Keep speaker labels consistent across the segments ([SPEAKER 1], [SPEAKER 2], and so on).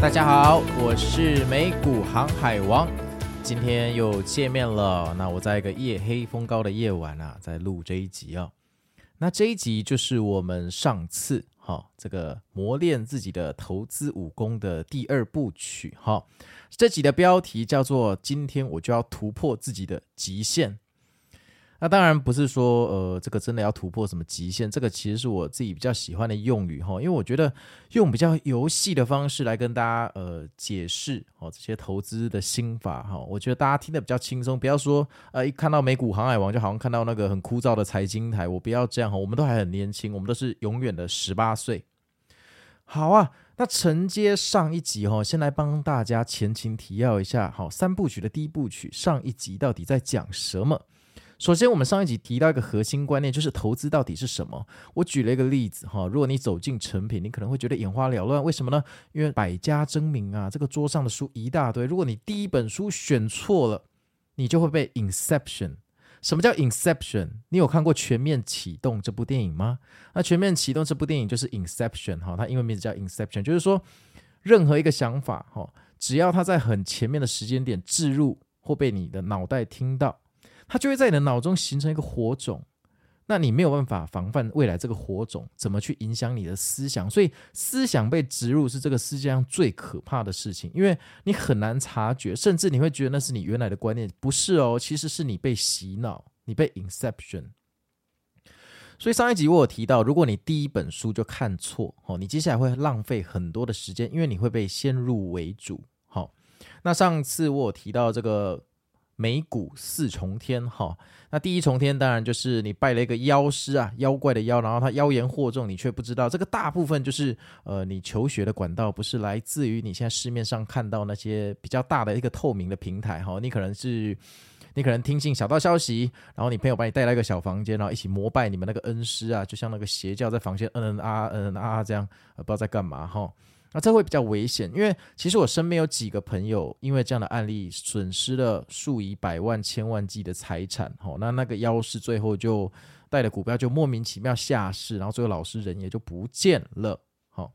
[SPEAKER 1] 大家好，我是美股航海王，今天又见面了。那我在一个夜黑风高的夜晚啊，在录这一集啊、哦。那这一集就是我们上次哈、哦、这个磨练自己的投资武功的第二部曲哈、哦。这集的标题叫做“今天我就要突破自己的极限”。那当然不是说，呃，这个真的要突破什么极限，这个其实是我自己比较喜欢的用语哈，因为我觉得用比较游戏的方式来跟大家呃解释哦这些投资的心法哈，我觉得大家听得比较轻松，不要说呃一看到美股航海王就好像看到那个很枯燥的财经台，我不要这样哈，我们都还很年轻，我们都是永远的十八岁。好啊，那承接上一集哈，先来帮大家前情提要一下，好，三部曲的第一部曲上一集到底在讲什么？首先，我们上一集提到一个核心观念，就是投资到底是什么？我举了一个例子哈，如果你走进成品，你可能会觉得眼花缭乱，为什么呢？因为百家争鸣啊，这个桌上的书一大堆，如果你第一本书选错了，你就会被 Inception。什么叫 Inception？你有看过《全面启动》这部电影吗？那《全面启动》这部电影就是 Inception 哈，它英文名字叫 Inception，就是说任何一个想法哈，只要它在很前面的时间点置入或被你的脑袋听到。它就会在你的脑中形成一个火种，那你没有办法防范未来这个火种怎么去影响你的思想，所以思想被植入是这个世界上最可怕的事情，因为你很难察觉，甚至你会觉得那是你原来的观念，不是哦，其实是你被洗脑，你被 inception。所以上一集我有提到，如果你第一本书就看错，哦，你接下来会浪费很多的时间，因为你会被先入为主。好，那上次我有提到这个。美股四重天哈，那第一重天当然就是你拜了一个妖师啊，妖怪的妖，然后他妖言惑众，你却不知道。这个大部分就是呃，你求学的管道不是来自于你现在市面上看到那些比较大的一个透明的平台哈，你可能是你可能听信小道消息，然后你朋友把你带来一个小房间，然后一起膜拜你们那个恩师啊，就像那个邪教在房间嗯嗯啊嗯啊这样，不知道在干嘛哈。那这会比较危险，因为其实我身边有几个朋友，因为这样的案例损失了数以百万、千万计的财产。好，那那个妖师最后就带的股票就莫名其妙下市，然后最后老师人也就不见了。好，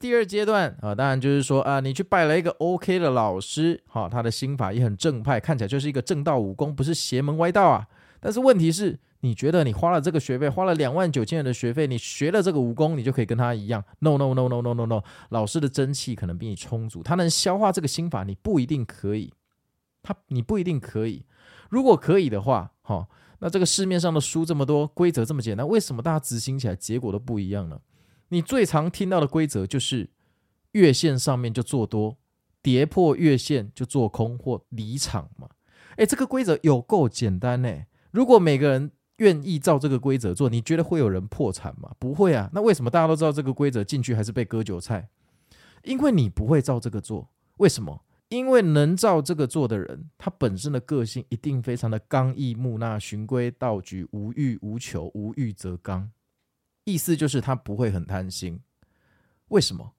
[SPEAKER 1] 第二阶段啊，当然就是说啊，你去拜了一个 OK 的老师，好，他的心法也很正派，看起来就是一个正道武功，不是邪门歪道啊。但是问题是。你觉得你花了这个学费，花了两万九千元的学费，你学了这个武功，你就可以跟他一样？No No No No No No No，老师的真气可能比你充足，他能消化这个心法，你不一定可以。他你不一定可以。如果可以的话，哈，那这个市面上的书这么多，规则这么简单，为什么大家执行起来结果都不一样呢？你最常听到的规则就是月线上面就做多，跌破月线就做空或离场嘛。诶，这个规则有够简单呢。如果每个人愿意照这个规则做，你觉得会有人破产吗？不会啊。那为什么大家都知道这个规则进去还是被割韭菜？因为你不会照这个做。为什么？因为能照这个做的人，他本身的个性一定非常的刚毅木讷、循规蹈矩、无欲无求、无欲则刚。意思就是他不会很贪心。为什么？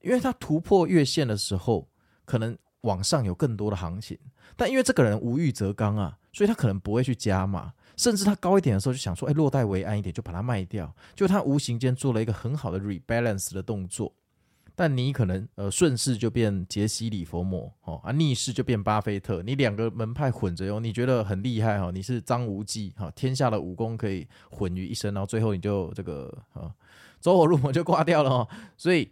[SPEAKER 1] 因为他突破月线的时候，可能往上有更多的行情，但因为这个人无欲则刚啊，所以他可能不会去加码，甚至他高一点的时候就想说，哎，落袋为安一点，就把它卖掉，就他无形间做了一个很好的 rebalance 的动作。但你可能呃顺势就变杰西·里佛摩哦啊，逆势就变巴菲特，你两个门派混着用，你觉得很厉害哈？你是张无忌哈，天下的武功可以混于一身，然后最后你就这个啊走火入魔就挂掉了哈。所以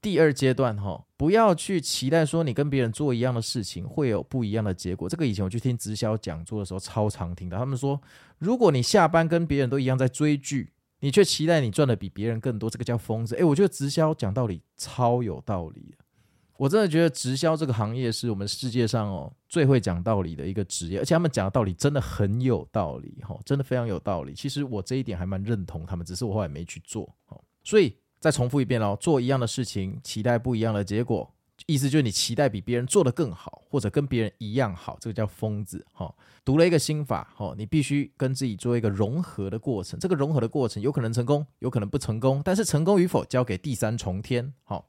[SPEAKER 1] 第二阶段哈，不要去期待说你跟别人做一样的事情会有不一样的结果。这个以前我去听直销讲座的时候超常听到，他们说如果你下班跟别人都一样在追剧。你却期待你赚的比别人更多，这个叫疯子。诶，我觉得直销讲道理超有道理。我真的觉得直销这个行业是我们世界上哦最会讲道理的一个职业，而且他们讲的道理真的很有道理，哈，真的非常有道理。其实我这一点还蛮认同他们，只是我后来没去做。所以再重复一遍哦，做一样的事情，期待不一样的结果。意思就是你期待比别人做得更好，或者跟别人一样好，这个叫疯子哈。读了一个心法哈，你必须跟自己做一个融合的过程。这个融合的过程有可能成功，有可能不成功，但是成功与否交给第三重天。好，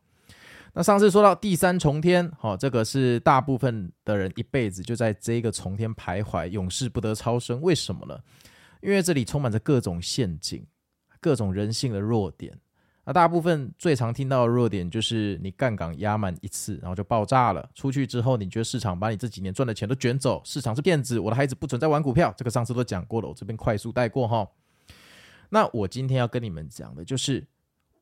[SPEAKER 1] 那上次说到第三重天，好，这个是大部分的人一辈子就在这个重天徘徊，永世不得超生。为什么呢？因为这里充满着各种陷阱，各种人性的弱点。那大部分最常听到的弱点就是你杠杆压满一次，然后就爆炸了。出去之后，你觉得市场把你这几年赚的钱都卷走，市场是骗子，我的孩子不准再玩股票。这个上次都讲过了，我这边快速带过哈。那我今天要跟你们讲的就是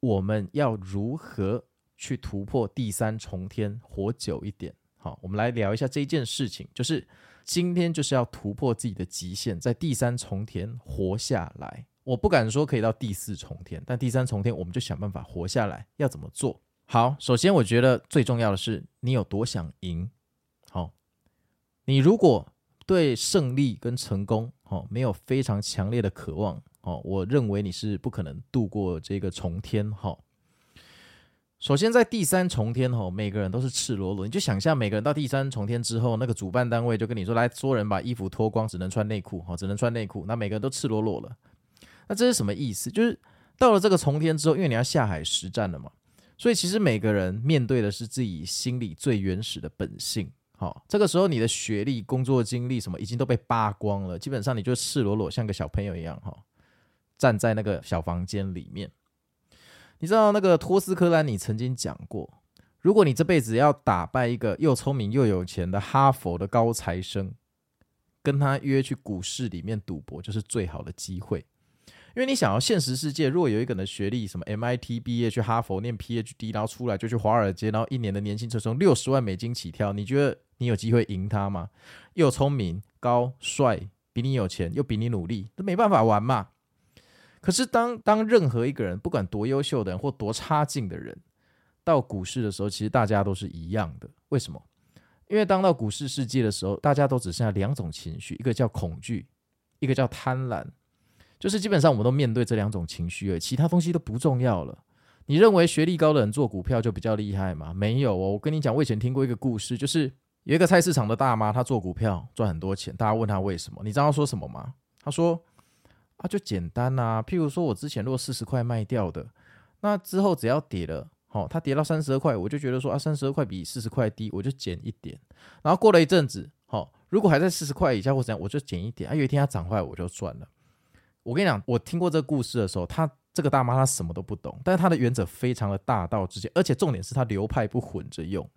[SPEAKER 1] 我们要如何去突破第三重天，活久一点。好，我们来聊一下这件事情，就是今天就是要突破自己的极限，在第三重天活下来。我不敢说可以到第四重天，但第三重天我们就想办法活下来。要怎么做？好，首先我觉得最重要的是你有多想赢。好，你如果对胜利跟成功，哦，没有非常强烈的渴望，哦，我认为你是不可能度过这个重天。哈，首先在第三重天，哈，每个人都是赤裸裸。你就想象每个人到第三重天之后，那个主办单位就跟你说，来，所有人把衣服脱光，只能穿内裤，哈，只能穿内裤。那每个人都赤裸裸了。那这是什么意思？就是到了这个重天之后，因为你要下海实战了嘛，所以其实每个人面对的是自己心里最原始的本性。好，这个时候你的学历、工作经历什么已经都被扒光了，基本上你就赤裸裸像个小朋友一样，哈，站在那个小房间里面。你知道那个托斯科兰你曾经讲过，如果你这辈子要打败一个又聪明又有钱的哈佛的高材生，跟他约去股市里面赌博，就是最好的机会。因为你想要现实世界，如果有一个人的学历，什么 MIT 毕业去哈佛念 PhD，然后出来就去华尔街，然后一年的年薪就从六十万美金起跳，你觉得你有机会赢他吗？又聪明、高、帅，比你有钱，又比你努力，都没办法玩嘛。可是当当任何一个人，不管多优秀的人或多差劲的人，到股市的时候，其实大家都是一样的。为什么？因为当到股市世界的时候，大家都只剩下两种情绪，一个叫恐惧，一个叫贪婪。就是基本上我们都面对这两种情绪而已，其他东西都不重要了。你认为学历高的人做股票就比较厉害吗？没有哦。我跟你讲，我以前听过一个故事，就是有一个菜市场的大妈，她做股票赚很多钱。大家问她为什么？你知道她说什么吗？她说：“啊，就简单呐。譬如说我之前如果四十块卖掉的，那之后只要跌了，好，它跌到三十二块，我就觉得说啊，三十二块比四十块低，我就减一点。然后过了一阵子，好，如果还在四十块以下或怎样，我就减一点。啊，有一天它涨坏，我就赚了。”我跟你讲，我听过这个故事的时候，她这个大妈她什么都不懂，但是她的原则非常的大道至简，而且重点是她流派不混着用，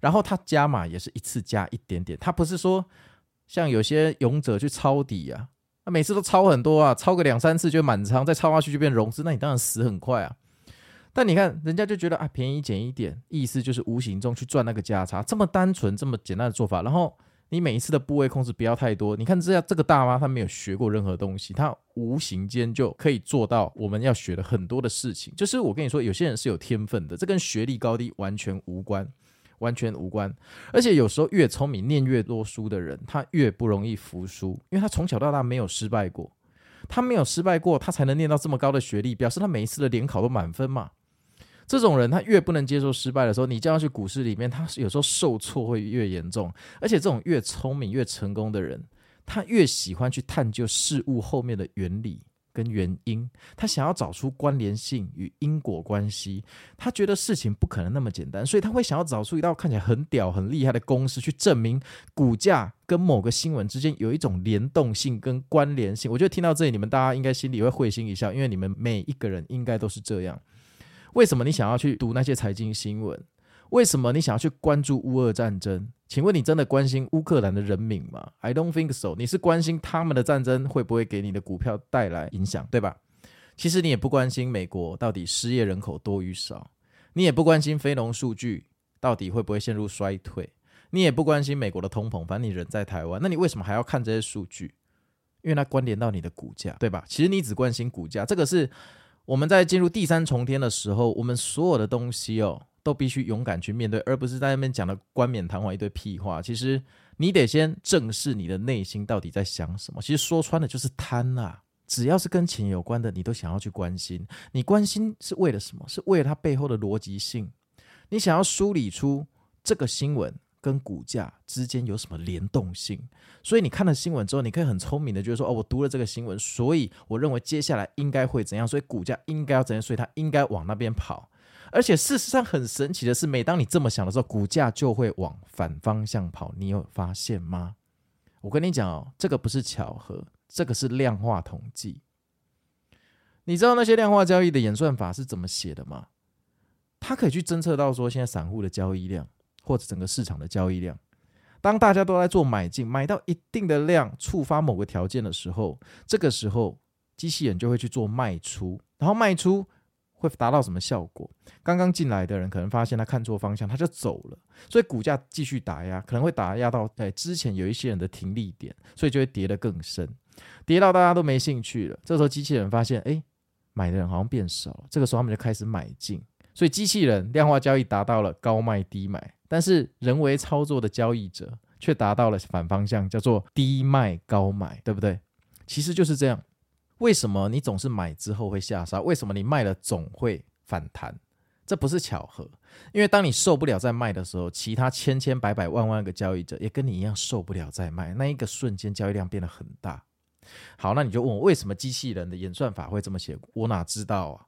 [SPEAKER 1] 然后她加码也是一次加一点点，她不是说像有些勇者去抄底啊，每次都抄很多啊，抄个两三次就满仓，再抄下去就变融资，那你当然死很快啊。但你看人家就觉得啊，便宜减一点，意思就是无形中去赚那个价差，这么单纯这么简单的做法，然后。你每一次的部位控制不要太多。你看这样，这个大妈她没有学过任何东西，她无形间就可以做到我们要学的很多的事情。就是我跟你说，有些人是有天分的，这跟学历高低完全无关，完全无关。而且有时候越聪明、念越多书的人，他越不容易服输，因为他从小到大没有失败过。他没有失败过，他才能念到这么高的学历，表示他每一次的联考都满分嘛。这种人他越不能接受失败的时候，你叫他去股市里面，他有时候受挫会越严重。而且这种越聪明越成功的人，他越喜欢去探究事物后面的原理，跟原因，他想要找出关联性与因果关系。他觉得事情不可能那么简单，所以他会想要找出一道看起来很屌、很厉害的公式，去证明股价跟某个新闻之间有一种联动性跟关联性。我觉得听到这里，你们大家应该心里会会心一笑，因为你们每一个人应该都是这样。为什么你想要去读那些财经新闻？为什么你想要去关注乌俄战争？请问你真的关心乌克兰的人民吗？I don't think so。你是关心他们的战争会不会给你的股票带来影响，对吧？其实你也不关心美国到底失业人口多与少，你也不关心非农数据到底会不会陷入衰退，你也不关心美国的通膨。反正你人在台湾，那你为什么还要看这些数据？因为它关联到你的股价，对吧？其实你只关心股价，这个是我们在进入第三重天的时候，我们所有的东西哦。都必须勇敢去面对，而不是在那边讲的冠冕堂皇一堆屁话。其实你得先正视你的内心到底在想什么。其实说穿了就是贪啊！只要是跟钱有关的，你都想要去关心。你关心是为了什么？是为了它背后的逻辑性。你想要梳理出这个新闻跟股价之间有什么联动性。所以你看了新闻之后，你可以很聪明的觉得说：哦，我读了这个新闻，所以我认为接下来应该会怎样，所以股价应该要怎样，所以它应该往那边跑。而且事实上很神奇的是，每当你这么想的时候，股价就会往反方向跑。你有发现吗？我跟你讲哦，这个不是巧合，这个是量化统计。你知道那些量化交易的演算法是怎么写的吗？它可以去侦测到说，现在散户的交易量或者整个市场的交易量，当大家都在做买进，买到一定的量，触发某个条件的时候，这个时候机器人就会去做卖出，然后卖出。会达到什么效果？刚刚进来的人可能发现他看错方向，他就走了，所以股价继续打压，可能会打压到哎之前有一些人的停利点，所以就会跌得更深，跌到大家都没兴趣了。这时候机器人发现，哎，买的人好像变少了，这个时候他们就开始买进，所以机器人量化交易达到了高卖低买，但是人为操作的交易者却达到了反方向，叫做低卖高买，对不对？其实就是这样。为什么你总是买之后会下杀？为什么你卖了总会反弹？这不是巧合，因为当你受不了再卖的时候，其他千千百百万万个交易者也跟你一样受不了再卖，那一个瞬间交易量变得很大。好，那你就问我为什么机器人的演算法会这么写？我哪知道啊？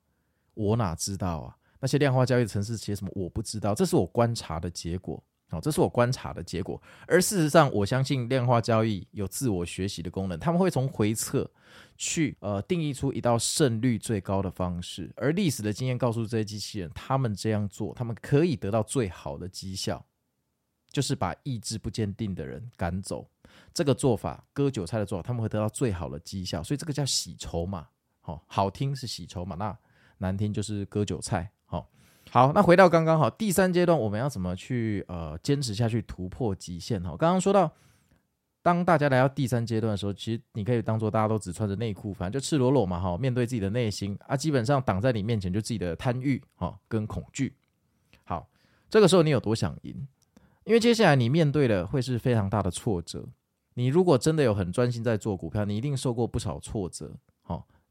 [SPEAKER 1] 我哪知道啊？那些量化交易程式写什么？我不知道，这是我观察的结果。好，这是我观察的结果。而事实上，我相信量化交易有自我学习的功能，他们会从回测去呃定义出一道胜率最高的方式。而历史的经验告诉这些机器人，他们这样做，他们可以得到最好的绩效，就是把意志不坚定的人赶走。这个做法，割韭菜的做法，他们会得到最好的绩效。所以这个叫洗筹码。好，好听是洗筹码，那难听就是割韭菜。好。那回到刚刚好，第三阶段我们要怎么去呃坚持下去，突破极限哈？刚刚说到，当大家来到第三阶段的时候，其实你可以当做大家都只穿着内裤，反正就赤裸裸嘛哈，面对自己的内心啊，基本上挡在你面前就自己的贪欲哈跟恐惧。好，这个时候你有多想赢？因为接下来你面对的会是非常大的挫折。你如果真的有很专心在做股票，你一定受过不少挫折。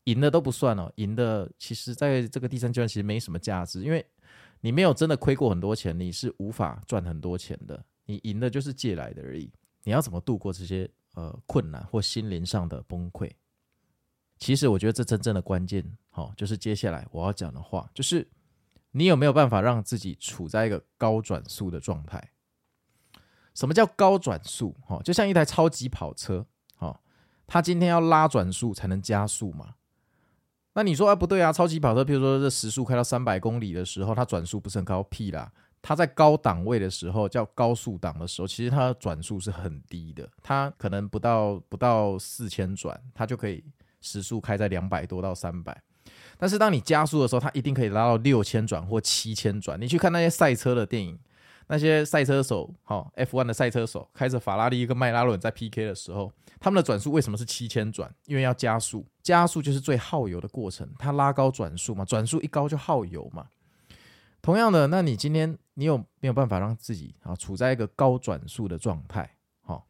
[SPEAKER 1] 赢的都不算哦，赢的其实在这个第三阶段其实没什么价值，因为。你没有真的亏过很多钱，你是无法赚很多钱的。你赢的就是借来的而已。你要怎么度过这些呃困难或心灵上的崩溃？其实我觉得这真正的关键，好，就是接下来我要讲的话，就是你有没有办法让自己处在一个高转速的状态？什么叫高转速？哈，就像一台超级跑车，哈，它今天要拉转速才能加速嘛。那你说啊，不对啊，超级跑车，比如说这时速开到三百公里的时候，它转速不是很高，屁啦！它在高档位的时候，叫高速档的时候，其实它的转速是很低的，它可能不到不到四千转，它就可以时速开在两百多到三百。但是当你加速的时候，它一定可以拉到六千转或七千转。你去看那些赛车的电影。那些赛车手，好 F1 的赛车手，开着法拉利跟迈拉伦在 PK 的时候，他们的转速为什么是七千转？因为要加速，加速就是最耗油的过程，它拉高转速嘛，转速一高就耗油嘛。同样的，那你今天你有没有办法让自己啊处在一个高转速的状态？好，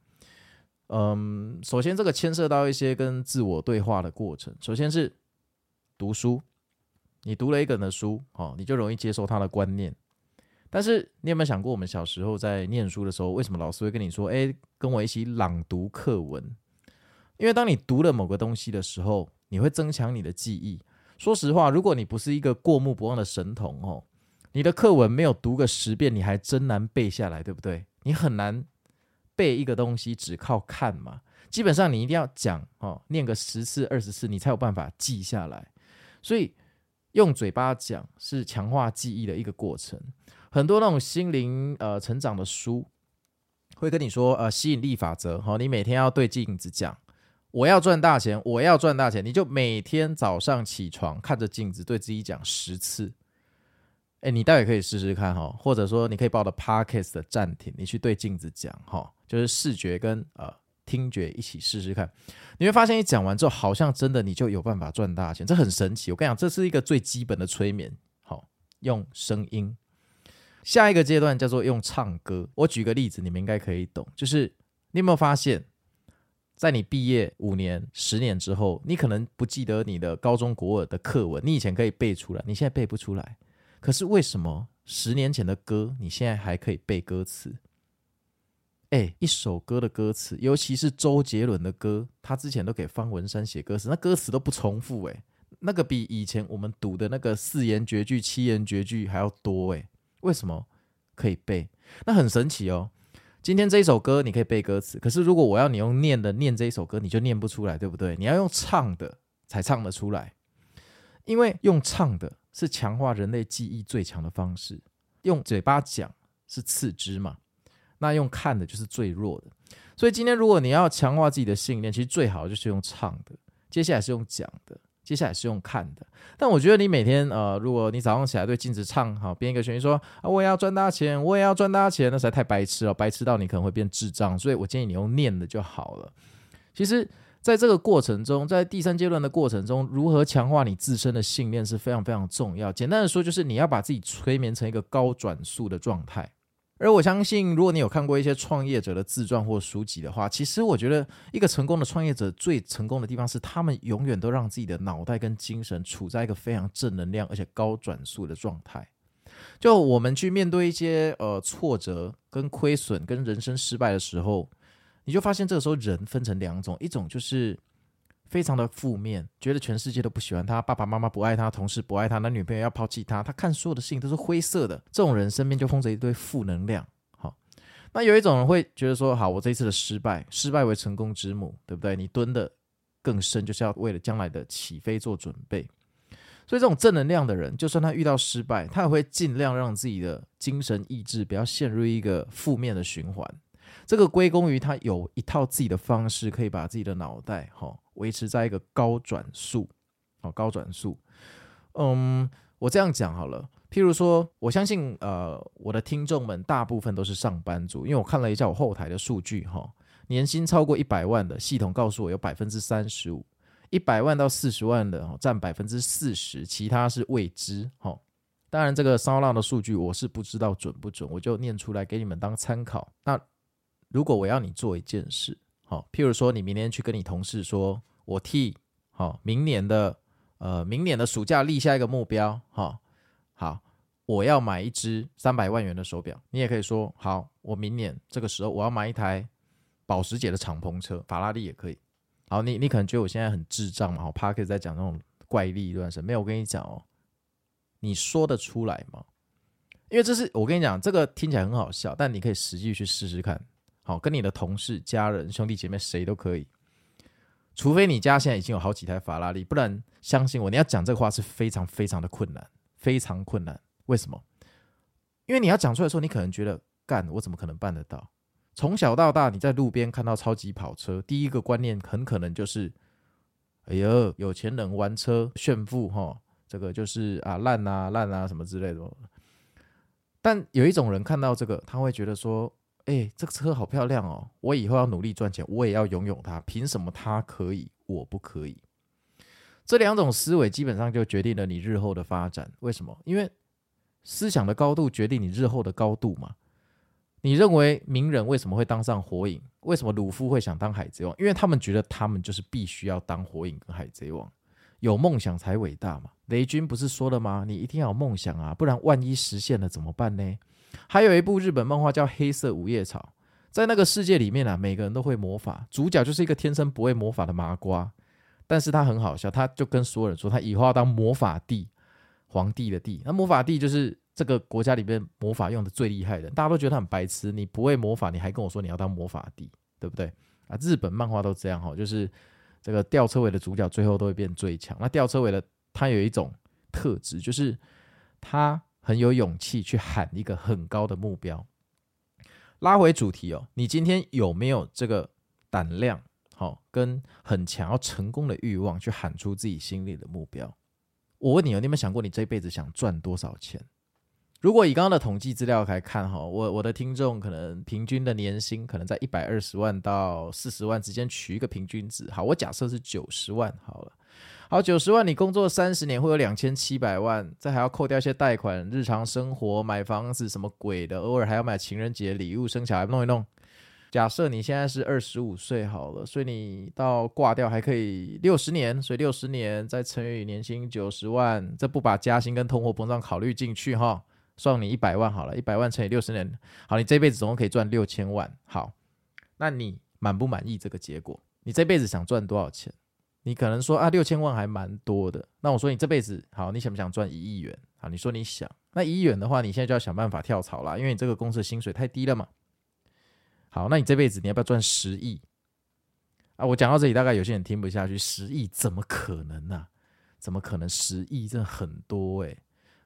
[SPEAKER 1] 嗯，首先这个牵涉到一些跟自我对话的过程。首先是读书，你读了一个人的书，好，你就容易接受他的观念。但是你有没有想过，我们小时候在念书的时候，为什么老师会跟你说：“哎，跟我一起朗读课文？”因为当你读了某个东西的时候，你会增强你的记忆。说实话，如果你不是一个过目不忘的神童哦，你的课文没有读个十遍，你还真难背下来，对不对？你很难背一个东西，只靠看嘛。基本上你一定要讲哦，念个十次二十次，你才有办法记下来。所以用嘴巴讲是强化记忆的一个过程。很多那种心灵呃成长的书会跟你说呃吸引力法则哈，你每天要对镜子讲。我要赚大钱，我要赚大钱，你就每天早上起床看着镜子，对自己讲十次。哎，你待会可以试试看哈，或者说你可以把我的 podcast 的暂停，你去对镜子讲哈，就是视觉跟呃听觉一起试试看，你会发现你讲完之后，好像真的你就有办法赚大钱，这很神奇。我跟你讲，这是一个最基本的催眠，好，用声音。下一个阶段叫做用唱歌。我举个例子，你们应该可以懂，就是你有没有发现？在你毕业五年、十年之后，你可能不记得你的高中国语的课文，你以前可以背出来，你现在背不出来。可是为什么十年前的歌，你现在还可以背歌词？哎，一首歌的歌词，尤其是周杰伦的歌，他之前都给方文山写歌词，那歌词都不重复，哎，那个比以前我们读的那个四言绝句、七言绝句还要多，哎，为什么可以背？那很神奇哦。今天这一首歌你可以背歌词，可是如果我要你用念的念这一首歌，你就念不出来，对不对？你要用唱的才唱得出来，因为用唱的是强化人类记忆最强的方式，用嘴巴讲是次之嘛，那用看的就是最弱的。所以今天如果你要强化自己的信念，其实最好就是用唱的，接下来是用讲的。接下来是用看的，但我觉得你每天呃，如果你早上起来对镜子唱好编一个旋律说啊，我也要赚大钱，我也要赚大钱，那实在太白痴了，白痴到你可能会变智障。所以我建议你用念的就好了。其实，在这个过程中，在第三阶段的过程中，如何强化你自身的信念是非常非常重要。简单的说，就是你要把自己催眠成一个高转速的状态。而我相信，如果你有看过一些创业者的自传或书籍的话，其实我觉得一个成功的创业者最成功的地方是，他们永远都让自己的脑袋跟精神处在一个非常正能量而且高转速的状态。就我们去面对一些呃挫折跟亏损跟人生失败的时候，你就发现这个时候人分成两种，一种就是。非常的负面，觉得全世界都不喜欢他，爸爸妈妈不爱他，同事不爱他，男女朋友要抛弃他，他看所有的事情都是灰色的。这种人身边就封着一堆负能量。好，那有一种人会觉得说，好，我这一次的失败，失败为成功之母，对不对？你蹲得更深，就是要为了将来的起飞做准备。所以，这种正能量的人，就算他遇到失败，他也会尽量让自己的精神意志不要陷入一个负面的循环。这个归功于他有一套自己的方式，可以把自己的脑袋哈维持在一个高转速，哦，高转速。嗯，我这样讲好了。譬如说，我相信呃，我的听众们大部分都是上班族，因为我看了一下我后台的数据哈，年薪超过一百万的系统告诉我有百分之三十五，一百万到四十万的占百分之四十，其他是未知哈。当然，这个骚浪的数据我是不知道准不准，我就念出来给你们当参考。那如果我要你做一件事，好，譬如说你明天去跟你同事说，我替好明年的呃明年的暑假立下一个目标，好，好，我要买一只三百万元的手表。你也可以说，好，我明年这个时候我要买一台保时捷的敞篷车，法拉利也可以。好，你你可能觉得我现在很智障嘛？好，Parker 在讲那种怪力乱神，没有，我跟你讲哦，你说得出来吗？因为这是我跟你讲，这个听起来很好笑，但你可以实际去试试看。好，跟你的同事、家人、兄弟姐妹谁都可以，除非你家现在已经有好几台法拉利，不然相信我，你要讲这个话是非常非常的困难，非常困难。为什么？因为你要讲出来的时候，你可能觉得干，我怎么可能办得到？从小到大，你在路边看到超级跑车，第一个观念很可能就是，哎呦，有钱人玩车炫富哈，这个就是啊烂啊烂啊什么之类的。但有一种人看到这个，他会觉得说。哎、这个车好漂亮哦！我以后要努力赚钱，我也要拥有它。凭什么它可以，我不可以？这两种思维基本上就决定了你日后的发展。为什么？因为思想的高度决定你日后的高度嘛。你认为名人为什么会当上火影？为什么鲁夫会想当海贼王？因为他们觉得他们就是必须要当火影跟海贼王，有梦想才伟大嘛。雷军不是说了吗？你一定要有梦想啊，不然万一实现了怎么办呢？还有一部日本漫画叫《黑色五叶草》，在那个世界里面啊，每个人都会魔法，主角就是一个天生不会魔法的麻瓜，但是他很好笑，他就跟所有人说，他以后要当魔法帝，皇帝的帝。那魔法帝就是这个国家里面魔法用的最厉害的，大家都觉得他很白痴。你不会魔法，你还跟我说你要当魔法帝，对不对？啊，日本漫画都这样哈，就是这个吊车尾的主角最后都会变最强。那吊车尾的他有一种特质，就是他很有勇气去喊一个很高的目标。拉回主题哦，你今天有没有这个胆量？好，跟很强要成功的欲望去喊出自己心里的目标。我问你哦，你有没有想过你这辈子想赚多少钱？如果以刚刚的统计资料来看，哈，我我的听众可能平均的年薪可能在一百二十万到四十万之间，取一个平均值。好，我假设是九十万好了。好，九十万，你工作三十年会有两千七百万，这还要扣掉一些贷款、日常生活、买房子什么鬼的，偶尔还要买情人节礼物、生小孩弄一弄。假设你现在是二十五岁好了，所以你到挂掉还可以六十年，所以六十年再乘以年薪九十万，这不把加薪跟通货膨胀考虑进去哈，算你一百万好了，一百万乘以六十年，好，你这辈子总共可以赚六千万。好，那你满不满意这个结果？你这辈子想赚多少钱？你可能说啊，六千万还蛮多的。那我说你这辈子好，你想不想赚一亿元？好，你说你想，那一亿元的话，你现在就要想办法跳槽啦，因为你这个公司的薪水太低了嘛。好，那你这辈子你要不要赚十亿啊？我讲到这里，大概有些人听不下去。十亿怎么可能呢、怎么可能？十亿真的很多哎、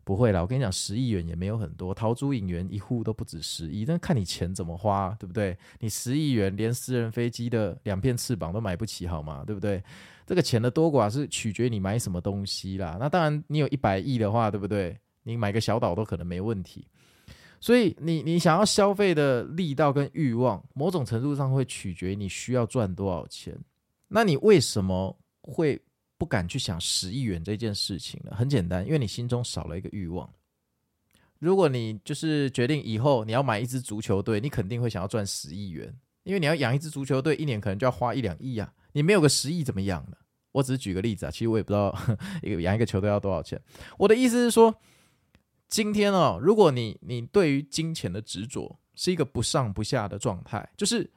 [SPEAKER 1] 不会啦，我跟你讲，十亿元也没有很多。陶朱隐园一户都不止十亿，但看你钱怎么花，对不对？你十亿元连私人飞机的两片翅膀都买不起，好吗？对不对？这个钱的多寡是取决于你买什么东西啦。那当然，你有一百亿的话，对不对？你买个小岛都可能没问题。所以你你想要消费的力道跟欲望，某种程度上会取决于你需要赚多少钱。那你为什么会不敢去想十亿元这件事情了？很简单，因为你心中少了一个欲望。如果你就是决定以后你要买一支足球队，你肯定会想要赚十亿元，因为你要养一支足球队，一年可能就要花一两亿啊。你没有个十亿怎么养呢？我只是举个例子啊，其实我也不知道 一个养一个球队要多少钱。我的意思是说。今天哦，如果你你对于金钱的执着是一个不上不下的状态，就是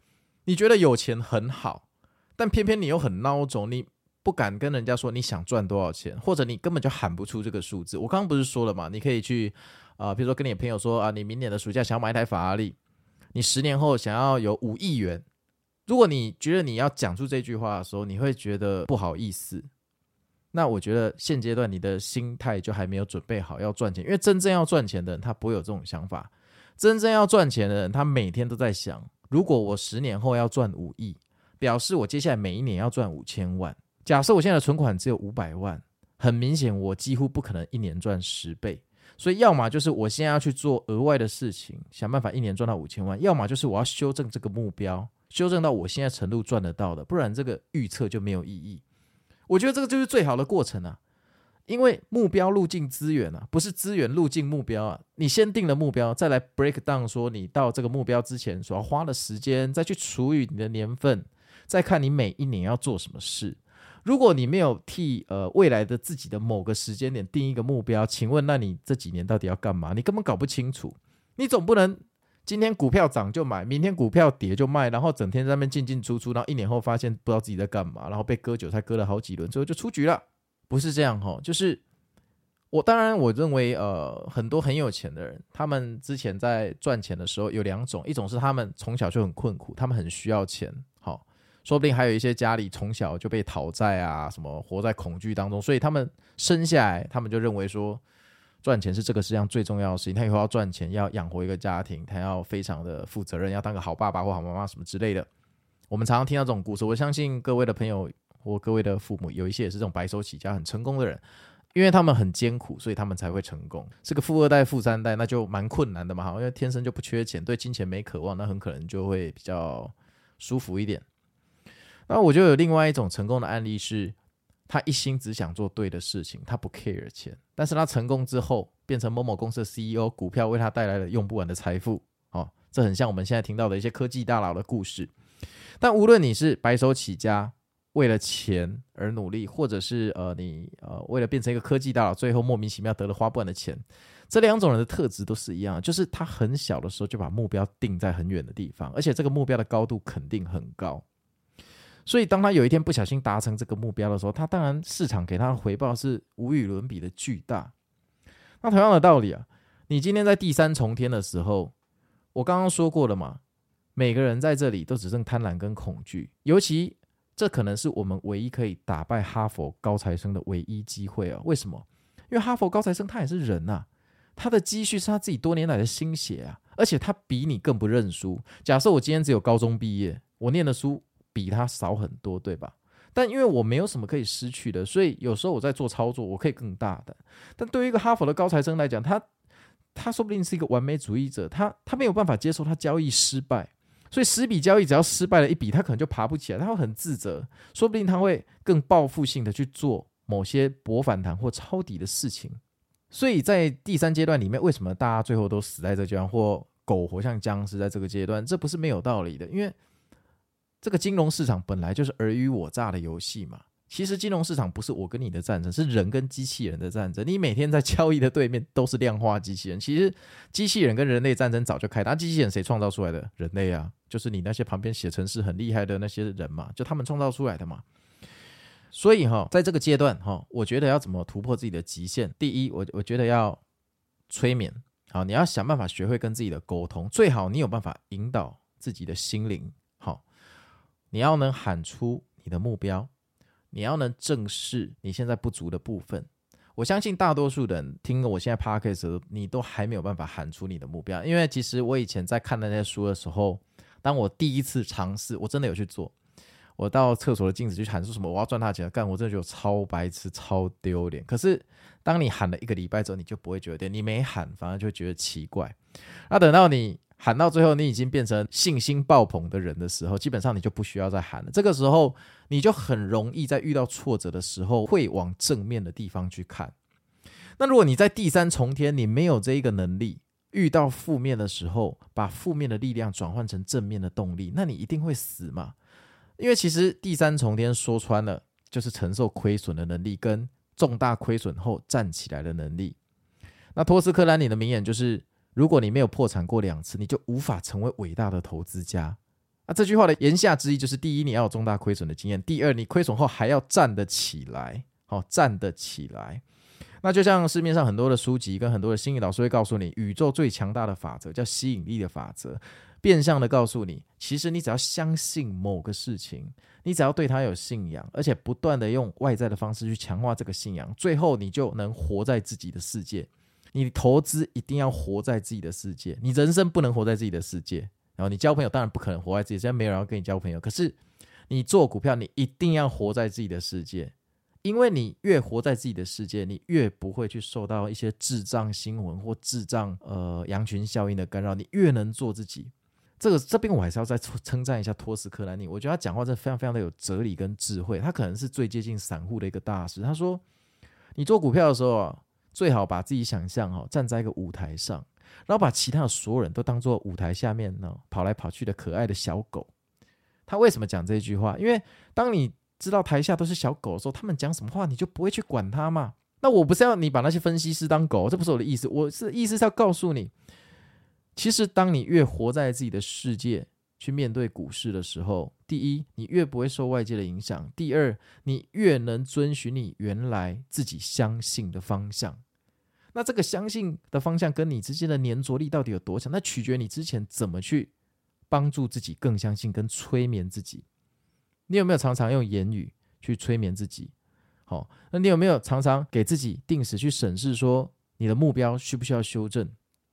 [SPEAKER 1] 你觉得有钱很好，但偏偏你又很孬种，你不敢跟人家说你想赚多少钱，或者你根本就喊不出这个数字。我刚刚不是说了嘛？你可以去啊、比如说跟你朋友说啊，你明年的暑假想要买一台法拉利，你十年后想要有五亿元。如果你觉得你要讲出这句话的时候，你会觉得不好意思。那我觉得现阶段你的心态就还没有准备好要赚钱，因为真正要赚钱的人他不会有这种想法。真正要赚钱的人，他每天都在想：如果我十年后要赚五亿，表示我接下来每一年要赚五千万。假设我现在的存款只有五百万，很明显我几乎不可能一年赚十倍。所以，要么就是我现在要去做额外的事情，想办法一年赚到五千万；要么就是我要修正这个目标，修正到我现在程度赚得到的，不然这个预测就没有意义。我觉得这个就是最好的过程啊，因为目标路径资源啊，不是资源路径目标啊。你先定了目标，再来 break down 说你到这个目标之前所要花的时间，再去除以你的年份，再看你每一年要做什么事。如果你没有替呃未来的自己的某个时间点定一个目标，请问那你这几年到底要干嘛？你根本搞不清楚。你总不能。今天股票涨就买，明天股票跌就卖，然后整天在那边进进出出，然后一年后发现不知道自己在干嘛，然后被割韭菜割了好几轮，最后就出局了。不是这样哈，就是我当然我认为呃很多很有钱的人，他们之前在赚钱的时候有两种，一种是他们从小就很困苦，他们很需要钱，说不定还有一些家里从小就被讨债啊，什么活在恐惧当中，所以他们生下来他们就认为说。赚钱是这个世界上最重要的事情。他以后要赚钱，要养活一个家庭，他要非常的负责任，要当个好爸爸或好妈妈什么之类的。我们常常听到这种故事。我相信各位的朋友或各位的父母，有一些也是这种白手起家很成功的人，因为他们很艰苦，所以他们才会成功。是个富二代、富三代，那就蛮困难的嘛，哈因为天生就不缺钱，对金钱没渴望，那很可能就会比较舒服一点。那我就有另外一种成功的案例是。他一心只想做对的事情，他不 care 钱，但是他成功之后变成某某公司的 CEO，股票为他带来了用不完的财富，哦，这很像我们现在听到的一些科技大佬的故事。但无论你是白手起家，为了钱而努力，或者是呃你呃为了变成一个科技大佬，最后莫名其妙得了花不完的钱，这两种人的特质都是一样，就是他很小的时候就把目标定在很远的地方，而且这个目标的高度肯定很高。所以当他有一天不小心达成这个目标的时候，他当然市场给他的回报是无与伦比的巨大。那同样的道理啊，你今天在第三重天的时候，我刚刚说过了嘛，每个人在这里都只剩贪婪跟恐惧，尤其这可能是我们唯一可以打败哈佛高材生的唯一机会啊！为什么？因为哈佛高材生他也是人呐、他的积蓄是他自己多年来的心血啊，而且他比你更不认输。假设我今天只有高中毕业，我念的书比他少很多，对吧？但因为我没有什么可以失去的，所以有时候我在做操作，我可以更大的。但对于一个哈佛的高材生来讲，他他说不定是一个完美主义者，他他没有办法接受他交易失败，所以十笔交易只要失败了一笔，他可能就爬不起来，他会很自责，说不定他会更报复性的去做。某些博反弹或抄底的事情，所以在第三阶段里面，为什么大家最后都死在这阶段，或苟活像僵尸在这个阶段？这不是没有道理的，因为这个金融市场本来就是尔虞我诈的游戏嘛。其实金融市场不是我跟你的战争，是人跟机器人的战争。你每天在交易的对面都是量化机器人。其实机器人跟人类战争早就开打，机器人谁创造出来的？人类啊，就是你那些旁边写程式很厉害的那些人嘛，就他们创造出来的嘛。所以哈，在这个阶段哈，我觉得要怎么突破自己的极限？第一，我我觉得要催眠，好，你要想办法学会跟自己的沟通，最好你有办法引导自己的心灵，你要能喊出你的目标，你要能正视你现在不足的部分。我相信大多数人听我现在 podcast，你都还没有办法喊出你的目标，因为其实我以前在看那些书的时候，当我第一次尝试，我真的有去做。我到厕所的镜子去喊出什么？我要赚大钱！干，我真的觉得超白痴、超丢脸。可是，当你喊了一个礼拜之后，你就不会觉得；你没喊，反而就觉得奇怪。那等到你喊到最后，你已经变成信心爆棚的人的时候，基本上你就不需要再喊了。这个时候，你就很容易在遇到挫折的时候，会往正面的地方去看。那如果你在第三重天，你没有这一个能力，遇到负面的时候，把负面的力量转换成正面的动力，那你一定会死嘛。因为其实第三重天说穿了，就是承受亏损的能力跟重大亏损后站起来的能力。那托斯克兰尼的名言就是：如果你没有破产过两次，你就无法成为伟大的投资家。那这句话的言下之意就是：第一，你要有重大亏损的经验；第二，你亏损后还要站得起来。好，站得起来。那就像市面上很多的书籍跟很多的心理老师会告诉你，宇宙最强大的法则叫吸引力的法则。变相的告诉你，其实你只要相信某个事情，你只要对它有信仰，而且不断的用外在的方式去强化这个信仰，最后你就能活在自己的世界。你投资一定要活在自己的世界，你人生不能活在自己的世界。然后你交朋友当然不可能活在自己，现在没有人要跟你交朋友。可是你做股票，你一定要活在自己的世界，因为你越活在自己的世界，你越不会去受到一些智障新闻或智障呃羊群效应的干扰，你越能做自己。这个这边我还是要再称赞一下托斯克兰尼，我觉得他讲话真的非常非常的有哲理跟智慧，他可能是最接近散户的一个大师。他说，你做股票的时候啊，最好把自己想象哈站在一个舞台上，然后把其他的所有人都当做舞台下面呢跑来跑去的可爱的小狗。他为什么讲这句话？因为当你知道台下都是小狗的时候，他们讲什么话你就不会去管他嘛。那我不是要你把那些分析师当狗，这不是我的意思，我是意思是要告诉你。其实，当你越活在自己的世界去面对股市的时候，第一，你越不会受外界的影响；第二，你越能遵循你原来自己相信的方向。那这个相信的方向跟你之间的粘着力到底有多强？那取决于你之前怎么去帮助自己更相信跟催眠自己。你有没有常常用言语去催眠自己？好，那你有没有常常给自己定时去审视，说你的目标需不需要修正？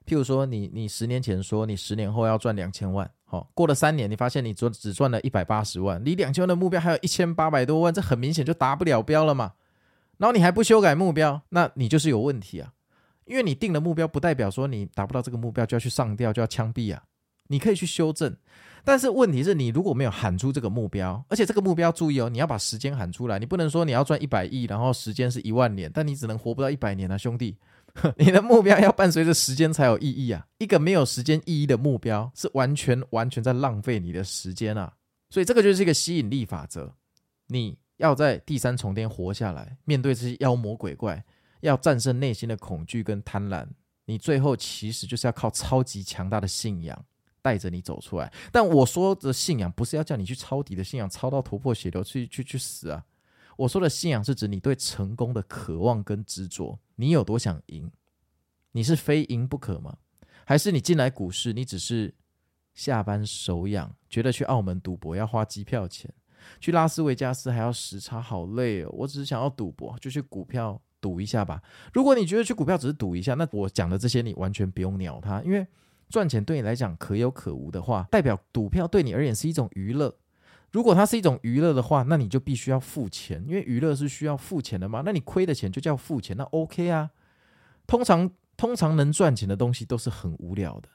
[SPEAKER 1] 譬如说你，你你十年前说你十年后要赚两千万，好，过了三年，你发现你只只赚了一百八十万，离两千万的目标还有一千八百多万，这很明显就达不了标了嘛。然后你还不修改目标，那你就是有问题啊。因为你定了目标，不代表说你达不到这个目标就要去上吊就要枪毙啊。你可以去修正，但是问题是你如果没有喊出这个目标，而且这个目标注意哦，你要把时间喊出来，你不能说你要赚一百亿，然后时间是一万年，但你只能活不到一百年啊，兄弟。你的目标要伴随着时间才有意义啊！一个没有时间意义的目标，是完全完全在浪费你的时间啊！所以这个就是一个吸引力法则。你要在第三重天活下来，面对这些妖魔鬼怪，要战胜内心的恐惧跟贪婪，你最后其实就是要靠超级强大的信仰，带着你走出来。但我说的信仰不是要叫你去抄底的信仰，抄到头破血流去去去死啊！我说的信仰是指你对成功的渴望跟执着，你有多想赢？你是非赢不可吗？还是你进来股市，你只是下班手痒，觉得去澳门赌博要花机票钱，去拉斯维加斯还要时差，好累哦。我只是想要赌博，就去股票赌一下吧。如果你觉得去股票只是赌一下，那我讲的这些你完全不用鸟它，因为赚钱对你来讲可有可无的话，代表赌票对你而言是一种娱乐。如果它是一种娱乐的话，那你就必须要付钱，因为娱乐是需要付钱的嘛。那你亏的钱就叫付钱，那 OK 啊。通常通常能赚钱的东西都是很无聊的，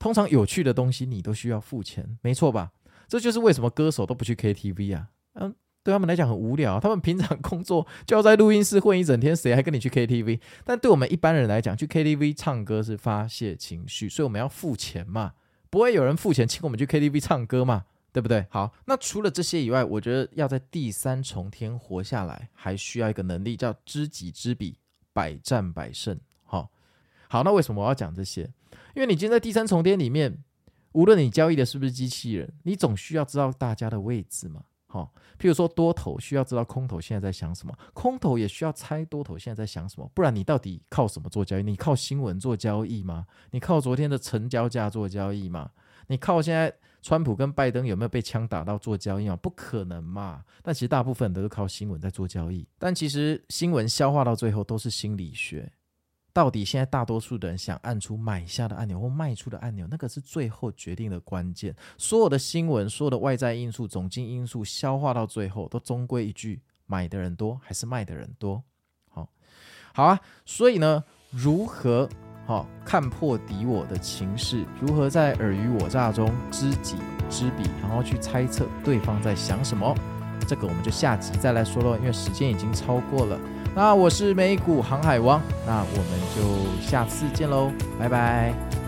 [SPEAKER 1] 通常有趣的东西你都需要付钱，没错吧？这就是为什么歌手都不去 KTV 啊。嗯，对他们来讲很无聊，他们平常工作就要在录音室混一整天，谁还跟你去 KTV？但对我们一般人来讲，去 KTV 唱歌是发泄情绪，所以我们要付钱嘛，不会有人付钱请我们去 KTV 唱歌嘛。对不对？好，那除了这些以外，我觉得要在第三重天活下来，还需要一个能力叫知己知彼，百战百胜。好，好，那为什么我要讲这些？因为你今天在第三重天里面，无论你交易的是不是机器人，你总需要知道大家的位置嘛。好，譬如说多头需要知道空头现在在想什么，空头也需要猜多头现在在想什么，不然你到底靠什么做交易？你靠新闻做交易吗？你靠昨天的成交价做交易吗？你靠现在？川普跟拜登有没有被枪打到做交易啊？不可能嘛！但其实大部分都是靠新闻在做交易。但其实新闻消化到最后都是心理学。到底现在大多数的人想按出买下的按钮或卖出的按钮，那个是最后决定的关键。所有的新闻、所有的外在因素、总经因素消化到最后，都终归一句：买的人多还是卖的人多？好，好啊。所以呢，如何？好、看破敌我的情势，如何在尔虞我诈中知己知彼，然后去猜测对方在想什么？这个我们就下集再来说喽，因为时间已经超过了。那我是美股航海王，那我们就下次见喽，拜拜。